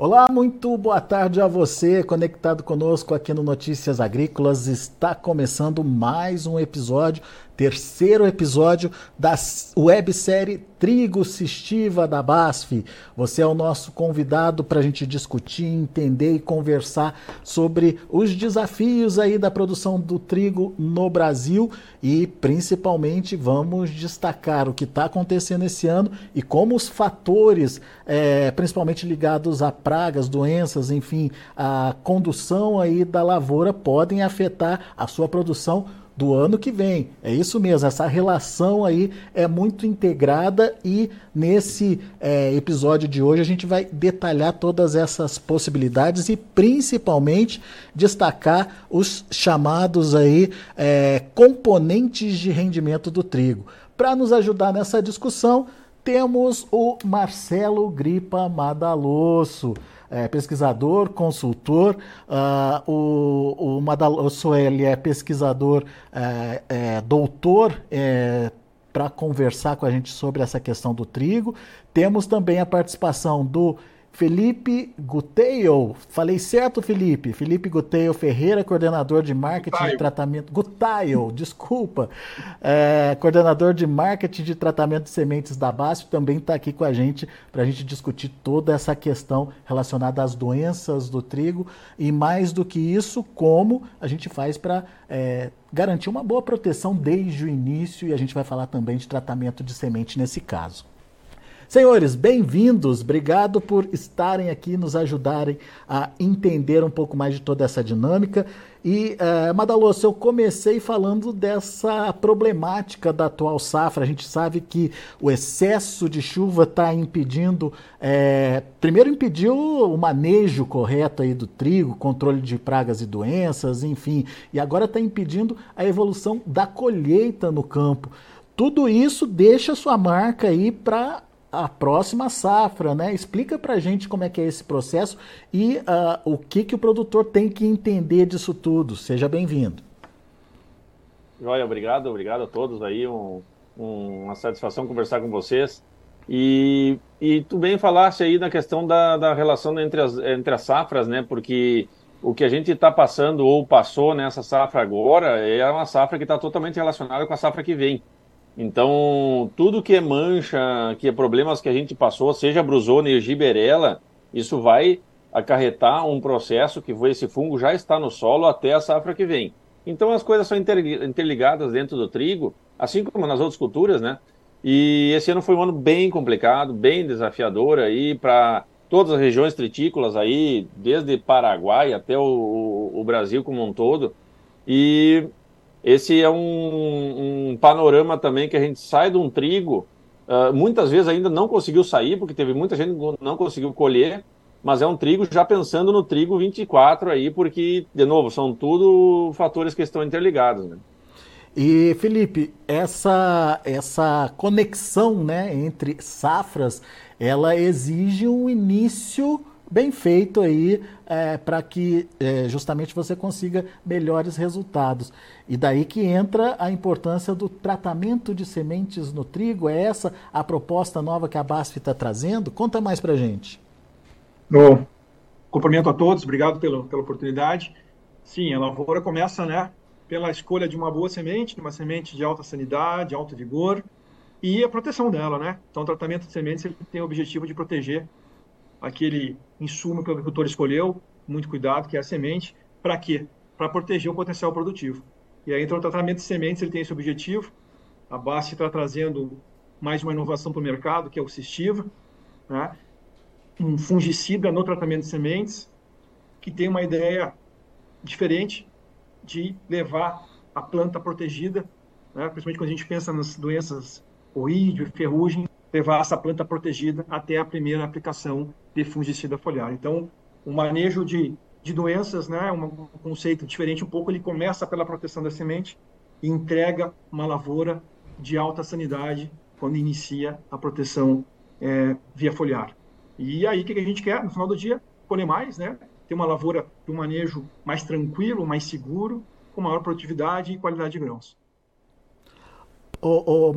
Olá, muito boa tarde a você conectado conosco aqui no Notícias Agrícolas. Está começando mais um episódio, terceiro episódio da websérie Trigo Cistiva da BASF. Você é o nosso convidado para a gente discutir, entender e conversar sobre os desafios aí da produção do trigo no Brasil e principalmente vamos destacar o que está acontecendo esse ano e como os fatores, é, principalmente ligados a pragas, doenças, enfim, a condução aí da lavoura podem afetar a sua produção do ano que vem. É isso mesmo, essa relação aí é muito integrada e nesse é, episódio de hoje a gente vai detalhar todas essas possibilidades e principalmente destacar os chamados aí é, componentes de rendimento do trigo. Para nos ajudar nessa discussão, temos o Marcelo Gripa Madalosso é, pesquisador, consultor. Uh, o, o Madalosso ele é pesquisador, é, é, doutor é, para conversar com a gente sobre essa questão do trigo. Temos também a participação do Felipe Guteio, falei certo, Felipe? Felipe Guteio Ferreira, coordenador de marketing Gutaio. de tratamento. Gutaio, desculpa. É, coordenador de marketing de tratamento de sementes da BASF, também está aqui com a gente para a gente discutir toda essa questão relacionada às doenças do trigo e, mais do que isso, como a gente faz para é, garantir uma boa proteção desde o início e a gente vai falar também de tratamento de semente nesse caso. Senhores, bem-vindos. Obrigado por estarem aqui, nos ajudarem a entender um pouco mais de toda essa dinâmica. E, Madaloso, eu comecei falando dessa problemática da atual safra. A gente sabe que o excesso de chuva está impedindo, é, primeiro impediu o manejo correto aí do trigo, controle de pragas e doenças, enfim, e agora está impedindo a evolução da colheita no campo. Tudo isso deixa sua marca aí para a próxima safra, né? Explica para gente como é que é esse processo e uh, o que, que o produtor tem que entender disso tudo. Seja bem-vindo. Joia, obrigado, obrigado a todos aí, um, um, uma satisfação conversar com vocês. E, e tu bem falaste aí na questão da, da relação entre as, entre as safras, né? Porque o que a gente está passando ou passou nessa safra agora é uma safra que está totalmente relacionada com a safra que vem. Então, tudo que é mancha, que é problemas que a gente passou, seja brusona e giberela, isso vai acarretar um processo que esse fungo já está no solo até a safra que vem. Então, as coisas são interligadas dentro do trigo, assim como nas outras culturas, né? E esse ano foi um ano bem complicado, bem desafiador aí para todas as regiões tritícolas aí, desde Paraguai até o, o Brasil como um todo. E esse é um, um, panorama também que a gente sai de um trigo, uh, muitas vezes ainda não conseguiu sair, porque teve muita gente que não conseguiu colher, mas é um trigo já pensando no trigo 24 aí, porque, de novo, são tudo fatores que estão interligados, né? E Felipe, essa essa conexão, né, entre safras, ela exige um início bem feito aí é, para que é, justamente você consiga melhores resultados. E daí que entra a importância do tratamento de sementes no trigo. É essa a proposta nova que a BASF está trazendo? Conta mais para gente. Bom, cumprimento a todos, obrigado pela, pela oportunidade. Sim, a lavoura começa né, pela escolha de uma boa semente, uma semente de alta sanidade, alto vigor, e a proteção dela, né? Então, o tratamento de sementes ele tem o objetivo de proteger aquele insumo que o agricultor escolheu, muito cuidado, que é a semente, para quê? Para proteger o potencial produtivo. E aí, então, o tratamento de sementes ele tem esse objetivo. A BASF está trazendo mais uma inovação para o mercado, que é o Cistiva, né? um fungicida no tratamento de sementes, que tem uma ideia diferente de levar a planta protegida, né? principalmente quando a gente pensa nas doenças oídio ferrugem, levar essa planta protegida até a primeira aplicação de fungicida foliar. Então, o manejo de, de doenças, né, um, um conceito diferente um pouco, ele começa pela proteção da semente e entrega uma lavoura de alta sanidade quando inicia a proteção é, via foliar. E aí, o que a gente quer? No final do dia, colher mais, né? Ter uma lavoura de um manejo mais tranquilo, mais seguro, com maior produtividade e qualidade de grãos. Ô, ô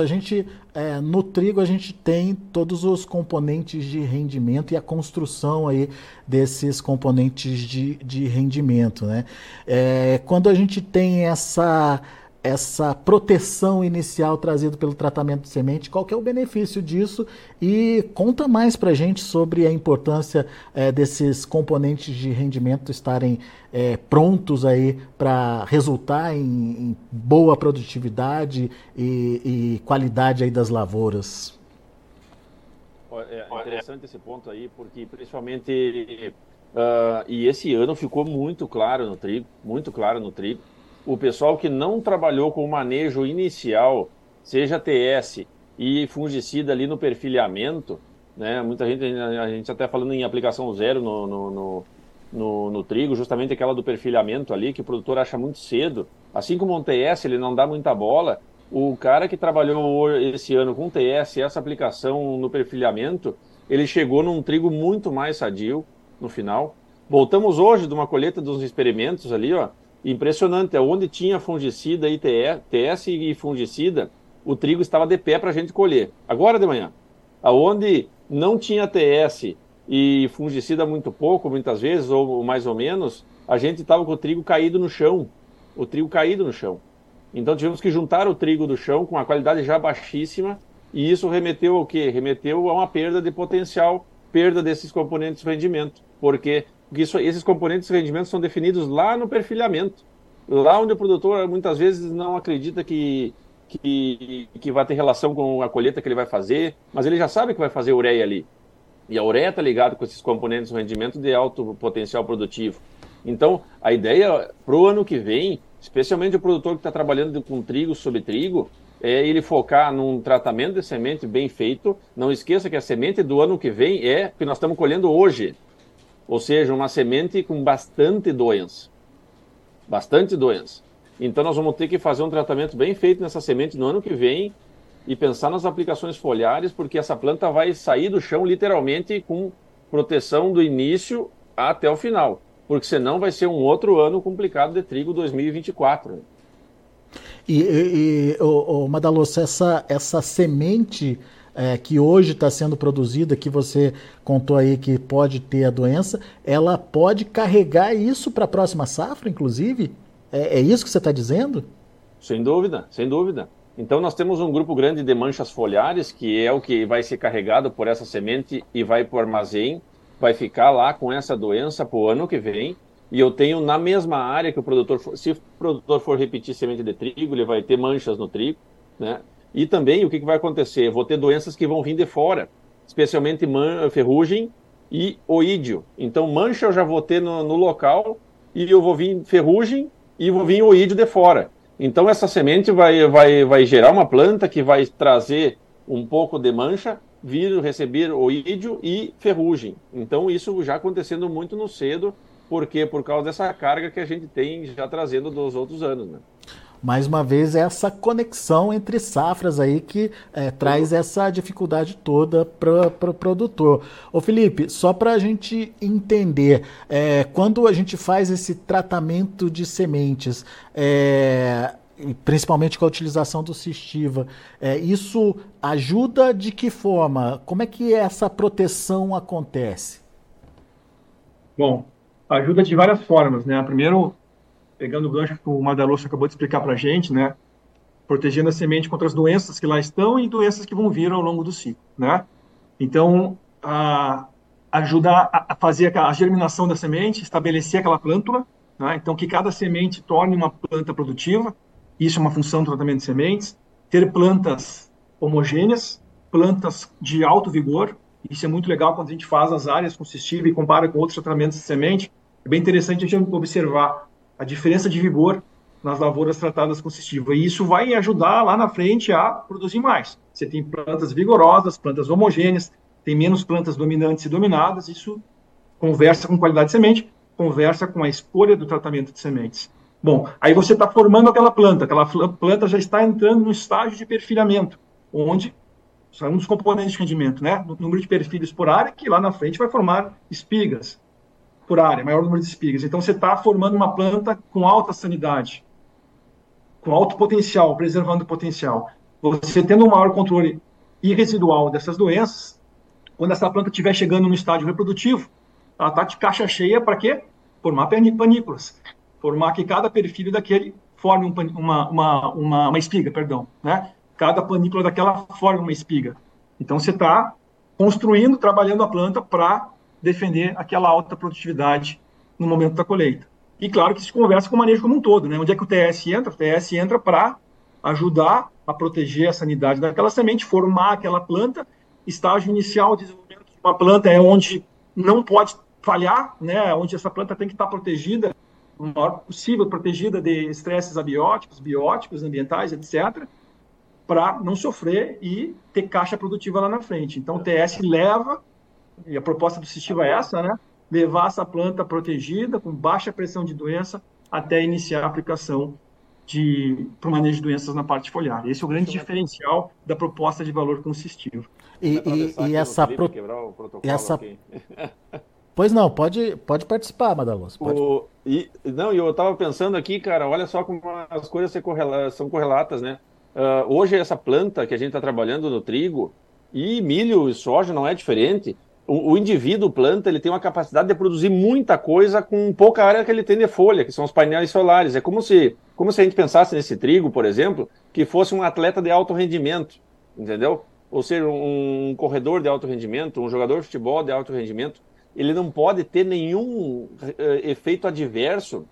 a gente é, no trigo a gente tem todos os componentes de rendimento e a construção aí desses componentes de, de rendimento, né? É, quando a gente tem essa essa proteção inicial trazida pelo tratamento de semente, qual que é o benefício disso e conta mais para a gente sobre a importância é, desses componentes de rendimento estarem é, prontos aí para resultar em, em, boa produtividade e, e, qualidade aí das lavouras. É interessante esse ponto aí, porque principalmente uh, e esse ano ficou muito claro no trigo, muito claro no trigo o pessoal que não trabalhou com o manejo inicial, seja TS e fungicida ali no perfilhamento, né? Muita gente, a gente até falando em aplicação zero no, no, no, no, no trigo, justamente aquela do perfilhamento ali, que o produtor acha muito cedo. Assim como um TS, ele não dá muita bola, o cara que trabalhou esse ano com TS, essa aplicação no perfilhamento, ele chegou num trigo muito mais sadio no final. Voltamos hoje de uma colheita dos experimentos ali, ó, impressionante. É onde tinha fungicida e TS e fungicida, o trigo estava de pé para a gente colher. Agora de manhã. Aonde não tinha TS e fungicida muito pouco, muitas vezes, ou mais ou menos, a gente estava com o trigo caído no chão. O trigo caído no chão. Então tivemos que juntar o trigo do chão com a qualidade já baixíssima, e isso remeteu ao quê? Remeteu a uma perda de potencial, perda desses componentes de rendimento. Porque porque isso, esses componentes de rendimento são definidos lá no perfilhamento. Lá onde o produtor muitas vezes não acredita que, que, que vai ter relação com a colheita que ele vai fazer, mas ele já sabe que vai fazer ureia ali. E a ureia está ligada com esses componentes de rendimento de alto potencial produtivo. Então, a ideia para o ano que vem, especialmente o produtor que está trabalhando com trigo sobre trigo, é ele focar num tratamento de semente bem feito. Não esqueça que a semente do ano que vem é que nós estamos colhendo hoje ou seja, uma semente com bastante doença. Bastante doença. Então nós vamos ter que fazer um tratamento bem feito nessa semente no ano que vem e pensar nas aplicações foliares, porque essa planta vai sair do chão literalmente com proteção do início até o final, porque senão vai ser um outro ano complicado de trigo 2024. E, e, e o, o Madalosso, essa, essa semente é, que hoje está sendo produzida, que você contou aí que pode ter a doença, ela pode carregar isso para a próxima safra, inclusive? É, é isso que você está dizendo? Sem dúvida, sem dúvida. Então nós temos um grupo grande de manchas foliares, que é o que vai ser carregado por essa semente e vai para o armazém, vai ficar lá com essa doença para o ano que vem. E eu tenho na mesma área que o produtor, for, se o produtor for repetir semente de trigo, ele vai ter manchas no trigo, né? E também o que, que vai acontecer? vou ter doenças que vão vir de fora, especialmente ferrugem e oídio. Então, mancha eu já vou ter no, no local e eu vou vir ferrugem e vou vir oídio de fora. Então, essa semente vai, vai, vai gerar uma planta que vai trazer um pouco de mancha, vir receber oídio e ferrugem. Então, isso já acontecendo muito no cedo, porque por causa dessa carga que a gente tem já trazendo dos outros anos, né? Mais uma vez, essa conexão entre safras aí que é, traz essa dificuldade toda para o pro produtor. Ô Felipe, só para a gente entender, é, quando a gente faz esse tratamento de sementes, é, principalmente com a utilização do Cistiva, é, isso ajuda de que forma? Como é que essa proteção acontece? Bom, ajuda de várias formas, né? Primeiro, pegando o gancho que o Madaloso acabou de explicar para a gente, né? Protegendo a semente contra as doenças que lá estão e doenças que vão vir ao longo do ciclo, né? Então, a, ajudar a fazer a germinação da semente, estabelecer aquela plântula, né? então que cada semente torne uma planta produtiva, isso é uma função do tratamento de sementes, ter plantas homogêneas, plantas de alto vigor, isso é muito legal quando a gente faz as áreas consistivas e compara com outros tratamentos de semente, é bem interessante a gente observar a diferença de vigor nas lavouras tratadas com cistiva. E isso vai ajudar lá na frente a produzir mais. Você tem plantas vigorosas, plantas homogêneas, tem menos plantas dominantes e dominadas, isso conversa com qualidade de semente, conversa com a escolha do tratamento de sementes. Bom, aí você está formando aquela planta, aquela planta já está entrando no estágio de perfilhamento, onde são um dos componentes de rendimento, né? O número de perfilhos por área, que lá na frente vai formar espigas, por área, maior número de espigas. Então, você está formando uma planta com alta sanidade. com alto potencial, preservando o potencial, você tendo um maior controle irresidual dessas doenças, quando essa planta estiver chegando no estágio reprodutivo, ela está de caixa cheia para quê? Formar panículas. Formar que cada perfil daquele forme um, uma, uma, uma, uma espiga, perdão, né? Cada panícula daquela forma uma espiga. Então você está construindo, trabalhando a planta para defender aquela alta produtividade no momento da colheita. E claro que se conversa com o manejo como um todo, né? Onde é que o TS entra? O TS entra para ajudar a proteger a sanidade daquela semente, formar aquela planta. Estágio inicial de desenvolvimento de uma planta é onde não pode falhar, né? Onde essa planta tem que estar protegida o maior possível, protegida de estresses abióticos, bióticos, ambientais, etc para não sofrer e ter caixa produtiva lá na frente. Então, o TS leva, e a proposta do Sistema é essa, né? Levar essa planta protegida, com baixa pressão de doença, até iniciar a aplicação para o manejo de doenças na parte foliar. Esse é o grande diferencial da proposta de valor consistivo. E, e, e essa, pro... e essa... Pois não, pode, pode participar, Madaluz. Pode. O, e, não, eu estava pensando aqui, cara, olha só como as coisas são correlatas, né? Uh, hoje, essa planta que a gente está trabalhando no trigo, e milho e soja não é diferente. O, o, indivíduo planta, ele tem uma capacidade de produzir muita coisa com pouca área que ele tem de folha, que são os painéis solares. É como se, como se a gente pensasse nesse trigo, por exemplo, que fosse um atleta de alto rendimento, entendeu? Ou seja, um, um corredor de alto rendimento, um jogador de futebol de alto rendimento, ele não pode ter nenhum uh, efeito adverso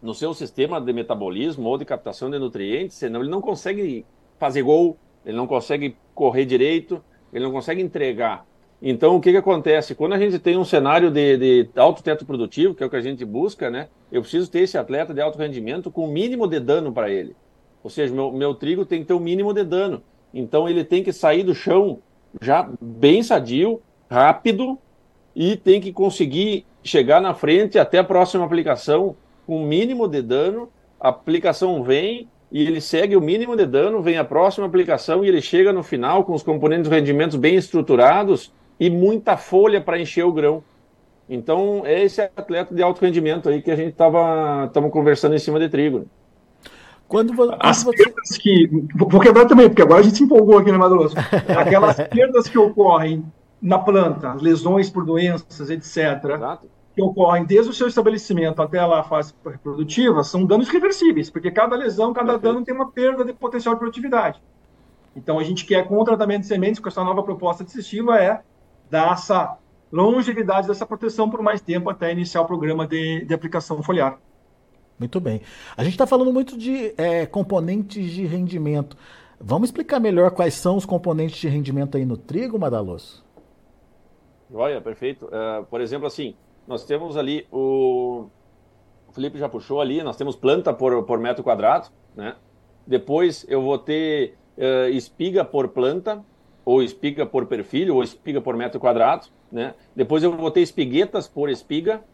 no seu sistema de metabolismo ou de captação de nutrientes, senão ele não consegue fazer gol, ele não consegue correr direito, ele não consegue entregar. Então, o que, que acontece? Quando a gente tem um cenário de, de alto teto produtivo, que é o que a gente busca, né? Eu preciso ter esse atleta de alto rendimento com o mínimo de dano para ele. Ou seja, meu, meu trigo tem que ter o mínimo de dano. Então, ele tem que sair do chão já bem sadio, rápido, e tem que conseguir chegar na frente até a próxima aplicação com o mínimo de dano, a aplicação vem e ele segue o mínimo de dano, vem a próxima aplicação e ele chega no final com os componentes de rendimentos bem estruturados e muita folha para encher o grão. Então, é esse atleta de alto rendimento aí que a gente estava conversando em cima de trigo. Quando, quando As você... perdas que. Vou quebrar também, porque agora a gente se empolgou aqui no Madaloso. Aquelas perdas que ocorrem na planta, lesões por doenças, etc. Exato que ocorrem desde o seu estabelecimento até a fase reprodutiva são danos reversíveis, porque cada lesão, cada dano tem uma perda de potencial de produtividade. Então, a gente quer, com o tratamento de sementes, com essa nova proposta de é dar essa longevidade dessa proteção por mais tempo até iniciar o programa de, de aplicação foliar. Muito bem. A gente está falando muito de é, componentes de rendimento. Vamos explicar melhor quais são os componentes de rendimento aí no trigo, Madaloso? Olha, perfeito. Uh, por exemplo, assim, nós temos ali o. O Felipe já puxou ali, nós temos planta por, por metro quadrado, né? Depois eu vou ter uh, espiga por planta, ou espiga por perfil, ou espiga por metro quadrado, né? Depois eu vou ter espiguetas por espiga,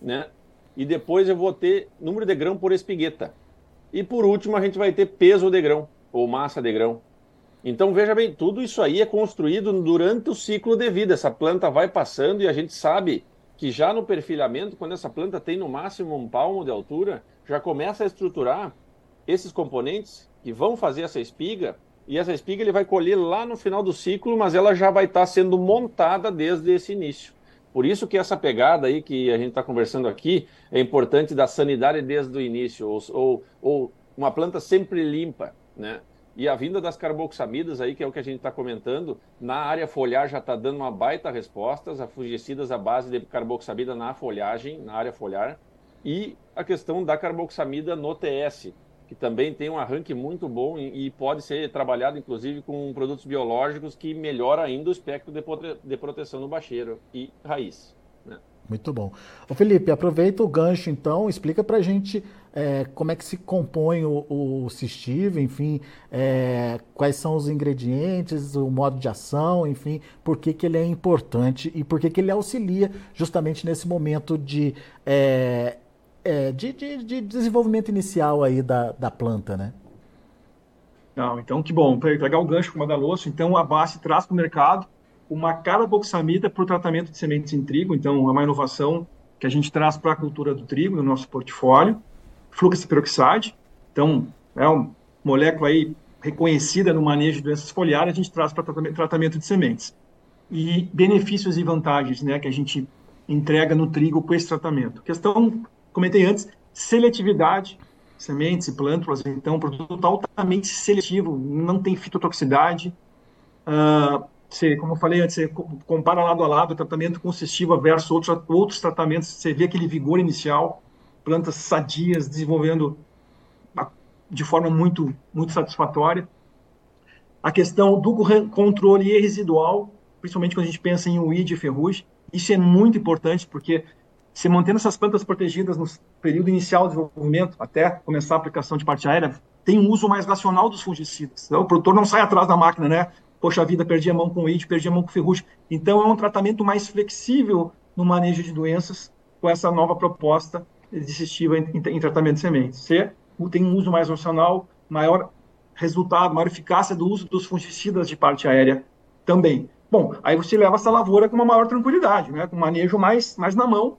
né? E depois eu vou ter número de grão por espigueta. E por último a gente vai ter peso de grão, ou massa de grão. Então veja bem, tudo isso aí é construído durante o ciclo de vida. Essa planta vai passando e a gente sabe que já no perfilhamento, quando essa planta tem no máximo um palmo de altura, já começa a estruturar esses componentes que vão fazer essa espiga, e essa espiga ele vai colher lá no final do ciclo, mas ela já vai estar sendo montada desde esse início. Por isso que essa pegada aí que a gente está conversando aqui é importante da sanidade desde o início, ou, ou, ou uma planta sempre limpa, né? E a vinda das carboxamidas aí, que é o que a gente está comentando, na área foliar já está dando uma baita resposta, as fungicidas à base de carboxamida na folhagem, na área foliar, e a questão da carboxamida no TS, que também tem um arranque muito bom e, pode ser trabalhado, inclusive, com produtos biológicos que melhora ainda o espectro de proteção no bacheiro e raiz. Né? Muito bom. Ô Felipe, aproveita o gancho então, explica para a gente é, como é que se compõe o, o Cistive, enfim, é, quais são os ingredientes, o modo de ação, enfim, por que, que ele é importante e por que, que ele auxilia justamente nesse momento de, é, é de, de, de, desenvolvimento inicial aí da, da planta, né? Não, então que bom, para pegar o gancho com o Madalosso, então a base traz para o mercado uma carboxamida para o tratamento de sementes em trigo, então é uma inovação que a gente traz para a cultura do trigo no nosso portfólio, fluxo peroxide. Então, é uma molécula aí reconhecida no manejo de doenças foliares, a gente traz para tratamento de sementes. E benefícios e vantagens né, que a gente entrega no trigo com esse tratamento. Questão, comentei antes, seletividade, sementes e plântulas, então, produto altamente seletivo, não tem fitotoxicidade. Uh, você, como eu falei antes, você compara lado a lado o tratamento consistiva versus outros, outros tratamentos, você vê aquele vigor inicial, plantas sadias desenvolvendo de forma muito, muito satisfatória. A questão do controle residual, principalmente quando a gente pensa em weed e ferrugem, isso é muito importante porque se mantendo essas plantas protegidas no período inicial do desenvolvimento, até começar a aplicação de parte aérea, tem um uso mais racional dos fungicidas. Então, o produtor não sai atrás da máquina, né? Poxa vida, perdi a mão com weed, perdi a mão com ferrugem. Então, é um tratamento mais flexível no manejo de doenças com essa nova proposta desistiva em, em, em tratamento de sementes. C tem um uso mais racional, maior resultado, maior eficácia do uso dos fungicidas de parte aérea também. Bom, aí você leva essa lavoura com uma maior tranquilidade, né, com manejo mais, mais na mão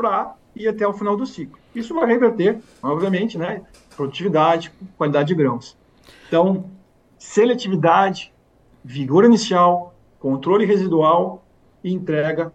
para ir até o final do ciclo. Isso vai reverter, obviamente, né, produtividade, qualidade de grãos. Então, seletividade, vigor inicial, controle residual e entrega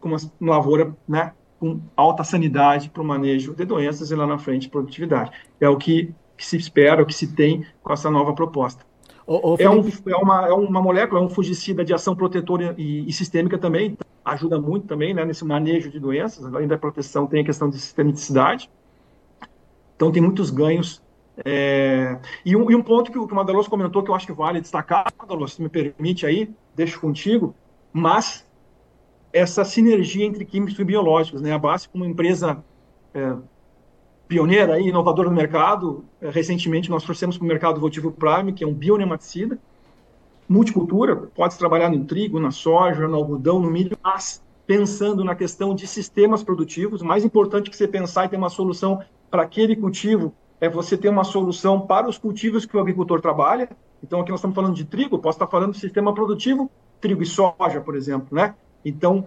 com uma lavoura né, com alta sanidade para o manejo de doenças e lá na frente produtividade. É o que, que se espera, o que se tem com essa nova proposta. Ô, ô, é, um, é, uma, é uma molécula, é um fungicida de ação protetora e, e sistêmica também, ajuda muito também né, nesse manejo de doenças, além da proteção tem a questão de sistemicidade. Então tem muitos ganhos. É... E, um, e, um, ponto que, que o Madaloso comentou que eu acho que vale destacar, Madaloso, se me permite aí, deixo contigo, mas essa sinergia entre químicos e biológicos, né? A base como empresa é, pioneira e inovadora no mercado. É, recentemente nós trouxemos para o mercado o Votivo Prime, que é um bionematicida, multicultura, pode trabalhar no trigo, na soja, no algodão, no milho, mas pensando na questão de sistemas produtivos, mais importante que você pensar e ter uma solução para aquele cultivo é você ter uma solução para os cultivos que o agricultor trabalha. Então aqui nós estamos falando de trigo, posso estar falando de sistema produtivo, trigo e soja, por exemplo, né? Então,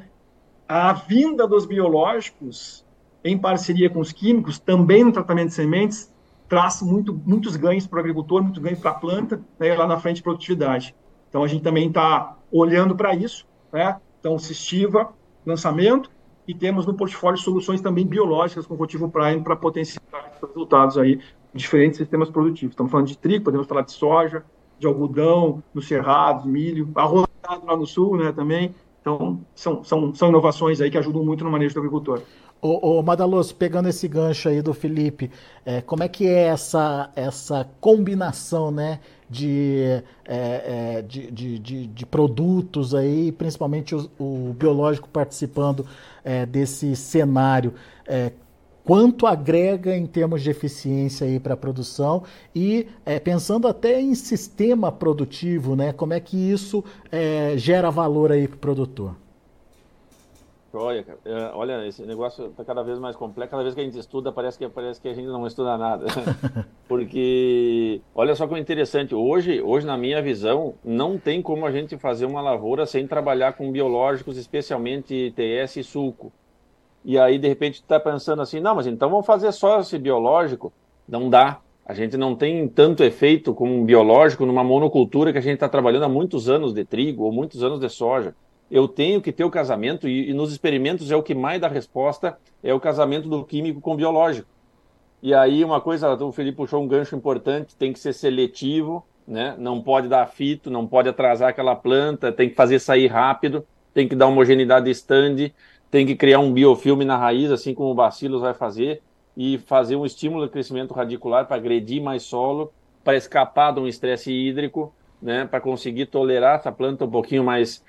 a vinda dos biológicos em parceria com os químicos, também no tratamento de sementes, traz muito, muitos ganhos para o agricultor, muitos ganhos para a planta, né, lá na frente produtividade. Então a gente também está olhando para isso, né? Então, Sistiva, lançamento, e temos no portfólio soluções também biológicas com cultivo Prime para potenciar resultados aí em diferentes sistemas produtivos. Estamos falando de trigo, podemos falar de soja, de algodão, no cerrado, milho, arroz lá no sul, né, também. Então, são, são, são inovações aí que ajudam muito no manejo do agricultor. Ô, ô Madaloso, pegando esse gancho aí do Felipe, é, como é que é essa, essa combinação né, de, é, é, de, de, de, de, produtos aí, principalmente o, o biológico participando é, desse cenário? É, quanto agrega em termos de eficiência aí para a produção e é, pensando até em sistema produtivo, né? Como é que isso é, gera valor aí para o produtor? Olha, é, olha, esse negócio está cada vez mais complexo. Cada vez que a gente estuda, parece que, parece que a gente não estuda nada. Porque, olha só que interessante. Hoje, hoje, na minha visão, não tem como a gente fazer uma lavoura sem trabalhar com biológicos, especialmente TS e suco e aí de repente está pensando assim, não, mas então vamos fazer só esse biológico. Não dá. A gente não tem tanto efeito como um biológico numa monocultura que a gente está trabalhando há muitos anos de trigo ou muitos anos de soja. Eu tenho que ter o casamento, e, e nos experimentos é o que mais dá resposta, é o casamento do químico com o biológico. E aí uma coisa, o Felipe puxou um gancho importante, tem que ser seletivo, né? não pode dar fito, não pode atrasar aquela planta, tem que fazer sair rápido, tem que dar homogeneidade stand, tem que criar um biofilme na raiz, assim como o Bacillus vai fazer, e fazer um estímulo de crescimento radicular para agredir mais solo, para escapar de um estresse hídrico, né, para conseguir tolerar essa planta um pouquinho mais,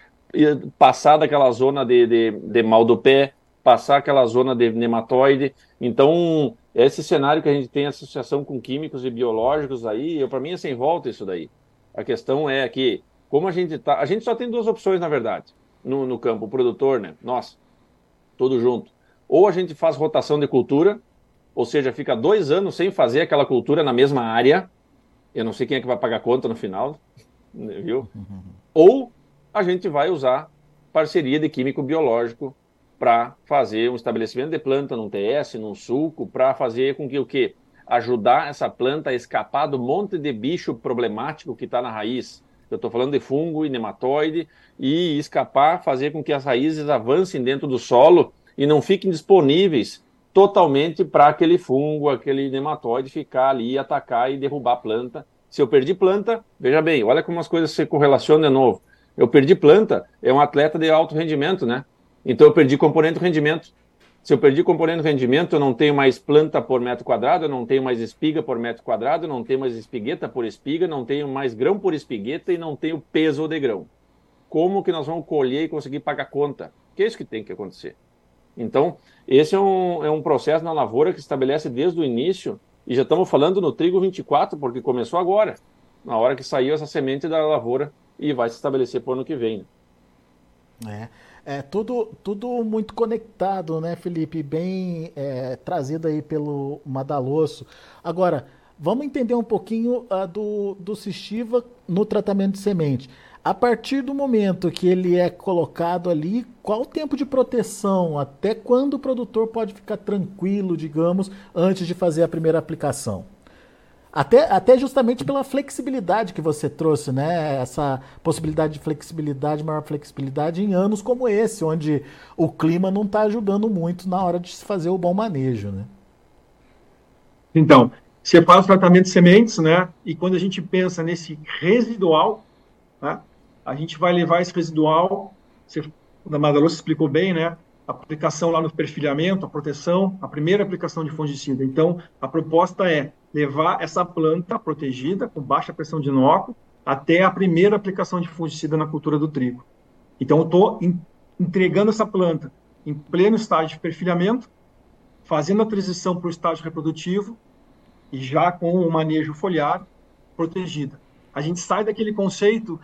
passar daquela zona de, de, de mal do pé, passar aquela zona de nematóide. Então, esse cenário que a gente tem associação com químicos e biológicos aí, eu para mim é sem volta isso daí. A questão é que, como a gente tá, a gente só tem duas opções na verdade no, no campo, o produtor, né? Nós, tudo junto. Ou a gente faz rotação de cultura, ou seja, fica dois anos sem fazer aquela cultura na mesma área. Eu não sei quem é que vai pagar conta no final, viu? Uhum. Ou a gente vai usar parceria de químico biológico para fazer um estabelecimento de planta num TS, num suco, para fazer com que o quê? ajudar essa planta a escapar do monte de bicho problemático que está na raiz. Eu estou falando de fungo e nematóide e escapar, fazer com que as raízes avancem dentro do solo e não fiquem disponíveis totalmente para aquele fungo, aquele nematóide ficar ali, atacar e derrubar a planta. Se eu perdi planta, veja bem, olha como as coisas se correlacionam de novo. Eu perdi planta, é um atleta de alto rendimento, né? Então eu perdi componente do rendimento. Se eu perdi componente do rendimento, eu não tenho mais planta por metro quadrado, eu não tenho mais espiga por metro quadrado, não tenho mais espigueta por espiga, não tenho mais grão por espigueta e não tenho peso de grão. Como que nós vamos colher e conseguir pagar conta? Que é isso que tem que acontecer. Então, esse é um, é um processo na lavoura que se estabelece desde o início, e já estamos falando no trigo 24, porque começou agora, na hora que saiu essa semente da lavoura e vai se estabelecer para o ano que vem. É. É tudo, tudo muito conectado, né, Felipe? Bem é, trazido aí pelo Madalosso. Agora, vamos entender um pouquinho uh, do, do Cistiva no tratamento de semente. A partir do momento que ele é colocado ali, qual o tempo de proteção? Até quando o produtor pode ficar tranquilo, digamos, antes de fazer a primeira aplicação? Até, até justamente pela flexibilidade que você trouxe, né? Essa possibilidade de flexibilidade, maior flexibilidade em anos como esse, onde o clima não está ajudando muito na hora de se fazer o bom manejo, né? Então, você faz o tratamento de sementes, né? E quando a gente pensa nesse residual, né? a gente vai levar esse residual, você, a Madaluz explicou bem, né? A aplicação lá no perfilhamento, a proteção, a primeira aplicação de fungicida. Então, a proposta é levar essa planta protegida, com baixa pressão de inóculo, até a primeira aplicação de fungicida na cultura do trigo. Então, eu estou entregando essa planta em pleno estágio de perfilhamento, fazendo a transição para o estágio reprodutivo e já com o manejo foliar protegida. A gente sai daquele conceito,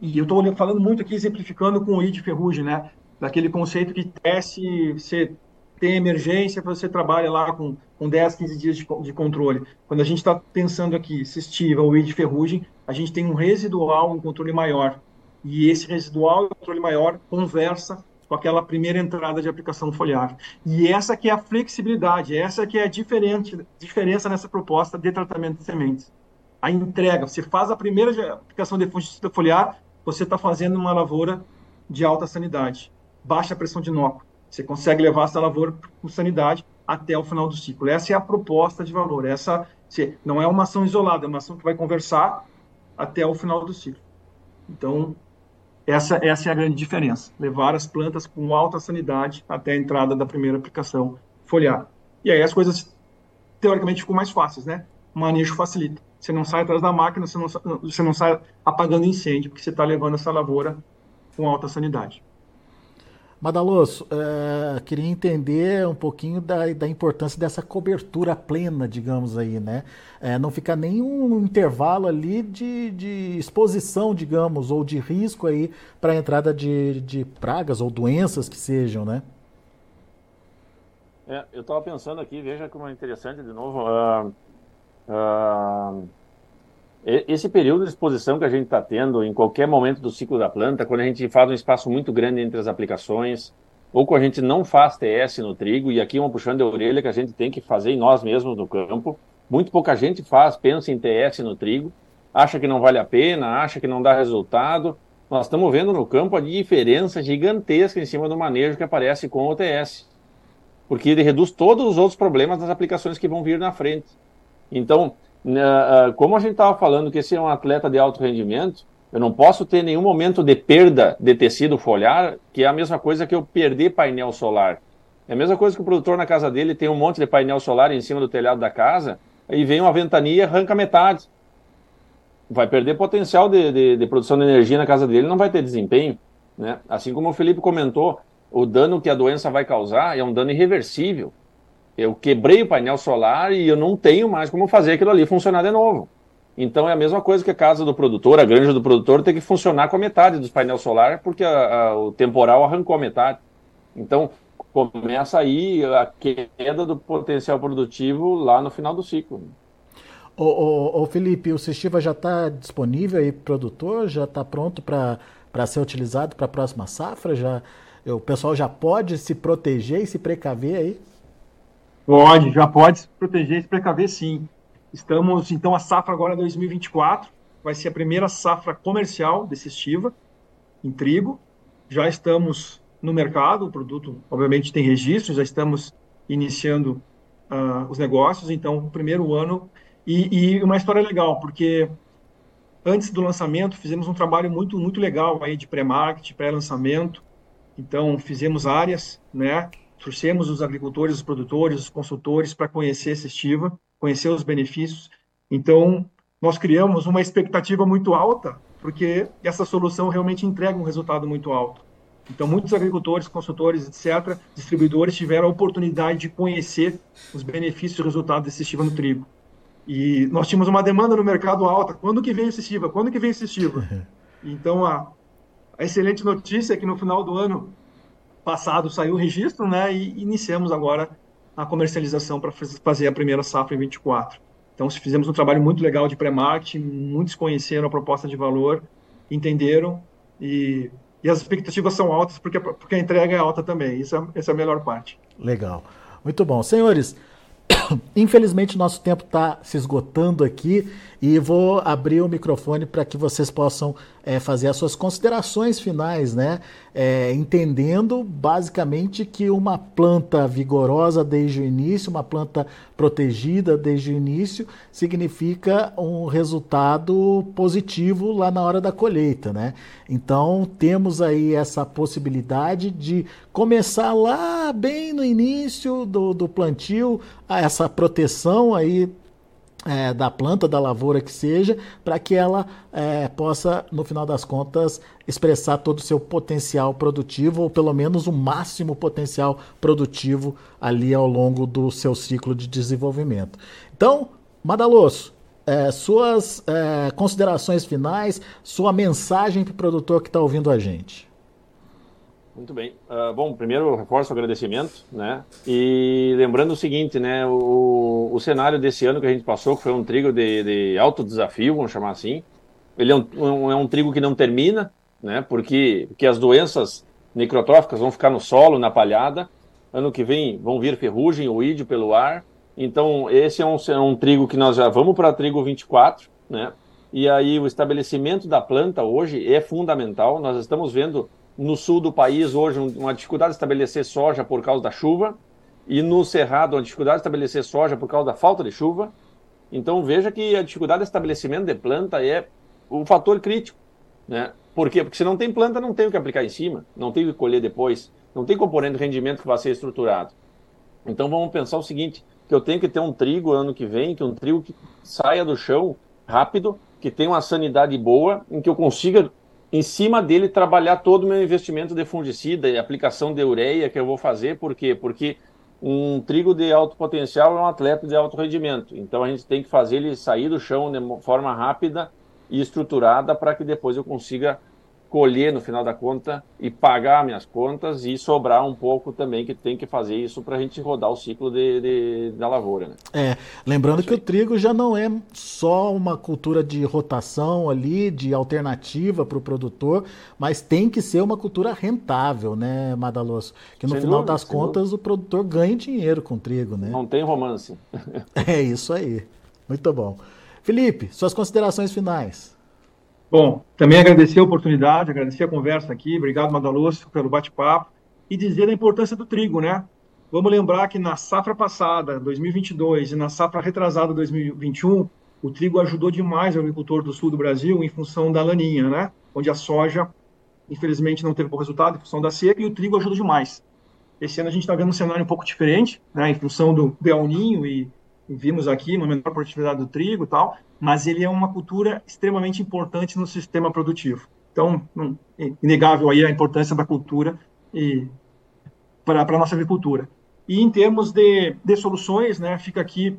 e eu estou falando muito aqui, exemplificando com o I de ferrugem, né? Daquele conceito que teste, você tem emergência, você trabalha lá com, com 10, 15 dias de, de controle. Quando a gente está pensando aqui, se estiva ou de ferrugem, a gente tem um residual, um controle maior. E esse residual, um controle maior, conversa com aquela primeira entrada de aplicação foliar. E essa que é a flexibilidade, essa que é a diferente, diferença nessa proposta de tratamento de sementes. A entrega, você faz a primeira aplicação de fungicida foliar, você está fazendo uma lavoura de alta sanidade, baixa pressão de inóculo você consegue levar essa lavoura com sanidade até o final do ciclo. Essa é a proposta de valor. Essa não é uma ação isolada, é uma ação que vai conversar até o final do ciclo. Então, essa, essa é a grande diferença. Levar as plantas com alta sanidade até a entrada da primeira aplicação foliar. E aí as coisas, teoricamente, ficam mais fáceis, né? O manejo facilita. Você não sai atrás da máquina, você não, você não sai apagando incêndio, porque você está levando essa lavoura com alta sanidade. Madaloso, uh, queria entender um pouquinho da, da importância dessa cobertura plena, digamos aí, né? É, não ficar nenhum intervalo ali de, de exposição, digamos, ou de risco aí para a entrada de, de pragas ou doenças que sejam, né? É, eu estava pensando aqui, veja como é interessante de novo. Uh, uh, esse período de exposição que a gente está tendo em qualquer momento do ciclo da planta, quando a gente faz um espaço muito grande entre as aplicações, ou quando a gente não faz TS no trigo, e aqui uma puxando a orelha que a gente tem que fazer em nós mesmos no campo, muito pouca gente faz, pensa em TS no trigo, acha que não vale a pena, acha que não dá resultado. Nós estamos vendo no campo a diferença gigantesca em cima do manejo que aparece com o TS, porque ele reduz todos os outros problemas das aplicações que vão vir na frente. Então, como a gente estava falando que esse é um atleta de alto rendimento, eu não posso ter nenhum momento de perda de tecido foliar, que é a mesma coisa que eu perder painel solar. É a mesma coisa que o produtor na casa dele tem um monte de painel solar em cima do telhado da casa, e vem uma ventania e arranca metade. Vai perder potencial de, de, de produção de energia na casa dele, não vai ter desempenho. Né? Assim como o Felipe comentou, o dano que a doença vai causar é um dano irreversível. Eu quebrei o painel solar e eu não tenho mais como fazer aquilo ali funcionar de novo. Então é a mesma coisa que a casa do produtor, a granja do produtor tem que funcionar com a metade dos painel solar, porque a, a, o temporal arrancou a metade. Então começa aí a queda do potencial produtivo lá no final do ciclo. Ô, ô, ô Felipe, o Sestiva já está disponível aí produtor? Já está pronto para ser utilizado para a próxima safra? Já, o pessoal já pode se proteger e se precaver aí? Pode, já pode se proteger e se precaver sim. Estamos, então, a safra agora 2024 vai ser a primeira safra comercial desse estiva em trigo. Já estamos no mercado, o produto, obviamente, tem registro, já estamos iniciando uh, os negócios, então, primeiro ano. E, e uma história legal, porque antes do lançamento fizemos um trabalho muito muito legal aí de pré-marketing, pré-lançamento. Então fizemos áreas, né? Trouxemos os agricultores, os produtores, os consultores para conhecer essa estiva, conhecer os benefícios. Então nós criamos uma expectativa muito alta, porque essa solução realmente entrega um resultado muito alto. Então, muitos agricultores, consultores, etc., distribuidores tiveram a oportunidade de conhecer os benefícios e resultados desse estiva no trigo. E nós tínhamos uma demanda no mercado alta. Quando que vem esse estiva? Quando que vem esse estiva? Então, a, a excelente notícia é que no final do ano passado saiu o registro, né? E iniciamos agora a comercialização para fazer a primeira safra em 24. Então, fizemos um trabalho muito legal de pré-marketing, muitos conheceram a proposta de valor, entenderam e, e as expectativas são altas porque, porque a entrega é alta também. Isso é, essa é a melhor parte. Legal. Muito bom. Senhores, Infelizmente, nosso tempo está se esgotando aqui e vou abrir o microfone para que vocês possam é, fazer as suas considerações finais, né? É, entendendo basicamente que uma planta vigorosa desde o início, uma planta protegida desde o início, significa um resultado positivo lá na hora da colheita, né? Então temos aí essa possibilidade de começar lá bem no início do, do plantio, essa proteção aí é, da planta, da lavoura que seja, para que ela é, possa, no final das contas, expressar todo o seu potencial produtivo, ou pelo menos o máximo potencial produtivo ali ao longo do seu ciclo de desenvolvimento. Então, Madaloso, é, suas é, considerações finais, sua mensagem para o produtor que está ouvindo a gente. Muito bem. Uh, bom, primeiro reforço o agradecimento, né? E lembrando o seguinte, né? O, o cenário desse ano que a gente passou, que foi um trigo de, de alto desafio, vamos chamar assim, ele é um, um, é um trigo que não termina, né? Porque, porque as doenças necrotróficas vão ficar no solo, na palhada. Ano que vem vão vir ferrugem, o ídio pelo ar. Então, esse é um, é um trigo que nós já vamos para trigo 24, né? E aí o estabelecimento da planta hoje é fundamental. Nós estamos vendo no sul do país, hoje, uma dificuldade de estabelecer soja por causa da chuva. E no Cerrado, uma dificuldade de estabelecer soja por causa da falta de chuva. Então, veja que a dificuldade de estabelecimento de planta é o fator crítico. Né? Por quê? Porque se não tem planta, não tem o que aplicar em cima, não tem o que colher depois, não tem componente de rendimento que vai ser estruturado. Então, vamos pensar o seguinte, que eu tenho que ter um trigo ano que vem, que um trigo que saia do chão rápido, que tenha uma sanidade boa, em que eu consiga em cima dele trabalhar todo o meu investimento de fungicida e aplicação de ureia que eu vou fazer, por quê? Porque um trigo de alto potencial é um atleta de alto rendimento. Então a gente tem que fazer ele sair do chão de forma rápida e estruturada para que depois eu consiga colher no final da conta e pagar minhas contas e sobrar um pouco também que tem que fazer isso para a gente rodar o ciclo de, de, da lavoura. Né? É, lembrando que o trigo já não é só uma cultura de rotação ali, de alternativa para o produtor, mas tem que ser uma cultura rentável, né, Madaloso? Que no sem final dúvida, das contas dúvida. o produtor ganha dinheiro com trigo, né? Não tem romance. é isso aí. Muito bom. Felipe, suas considerações finais. Bom, também agradecer a oportunidade, agradecer a conversa aqui, obrigado Madaloso pelo bate-papo e dizer a importância do trigo, né? Vamos lembrar que na safra passada, 2022, e na safra retrasada, 2021, o trigo ajudou demais o agricultor do sul do Brasil em função da laninha, né? Onde a soja, infelizmente, não teve bom resultado em função da seca e o trigo ajudou demais. Esse ano a gente está vendo um cenário um pouco diferente, né? Em função do El Ninho e vimos aqui uma menor produtividade do trigo e tal, mas ele é uma cultura extremamente importante no sistema produtivo. Então, é inegável aí a importância da cultura e para a nossa agricultura. E em termos de, de soluções, né, fica aqui,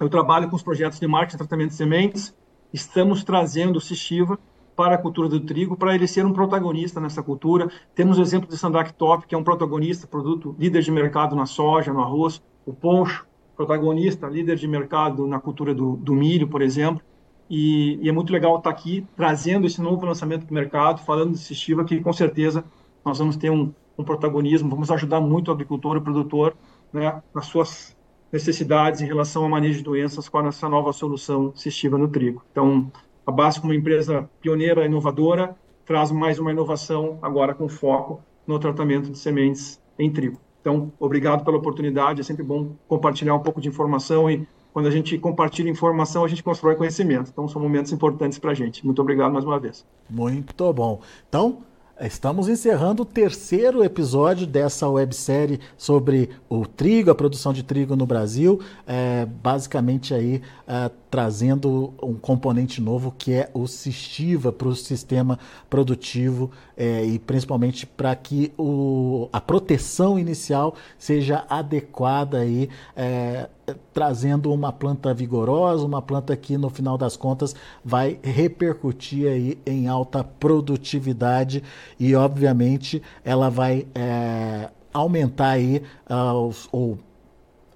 eu trabalho com os projetos de marketing e tratamento de sementes, estamos trazendo o Sishiva para a cultura do trigo, para ele ser um protagonista nessa cultura. Temos o exemplo de Sandak Top, que é um protagonista, produto líder de mercado na soja, no arroz, o poncho, protagonista, líder de mercado na cultura do, do milho, por exemplo. E, e, é muito legal estar aqui trazendo esse novo lançamento para o mercado, falando de Sestiva, que com certeza nós vamos ter um, um, protagonismo, vamos ajudar muito o agricultor e o produtor né, nas suas necessidades em relação ao manejo de doenças com essa nova solução assistiva no trigo. Então, a BASF, como empresa pioneira, inovadora, traz mais uma inovação agora com foco no tratamento de sementes em trigo. Então, obrigado pela oportunidade, é sempre bom compartilhar um pouco de informação e quando a gente compartilha informação, a gente constrói conhecimento. Então, são momentos importantes para a gente. Muito obrigado mais uma vez. Muito bom. Então, Estamos encerrando o terceiro episódio dessa websérie sobre o trigo, a produção de trigo no Brasil, é, basicamente aí é, trazendo um componente novo que é o Cistiva para o sistema produtivo é, e principalmente para que o, a proteção inicial seja adequada aí é, trazendo uma planta vigorosa, uma planta que no final das contas vai repercutir aí em alta produtividade e obviamente ela vai é, aumentar aí uh, ou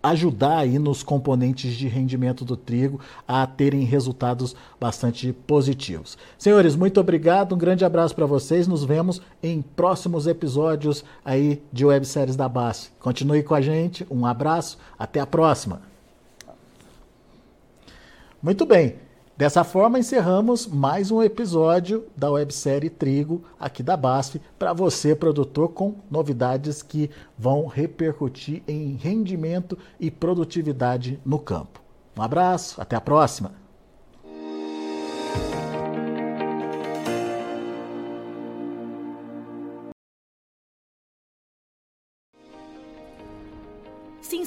ajudar aí nos componentes de rendimento do trigo a terem resultados bastante positivos. Senhores, muito obrigado, um grande abraço para vocês, nos vemos em próximos episódios aí de webséries da BASF. Continue com a gente, um abraço, até a próxima. Muito bem. Dessa forma, encerramos mais um episódio da websérie Trigo aqui da BASF para você, produtor, com novidades que vão repercutir em rendimento e produtividade no campo. Um abraço, até a próxima!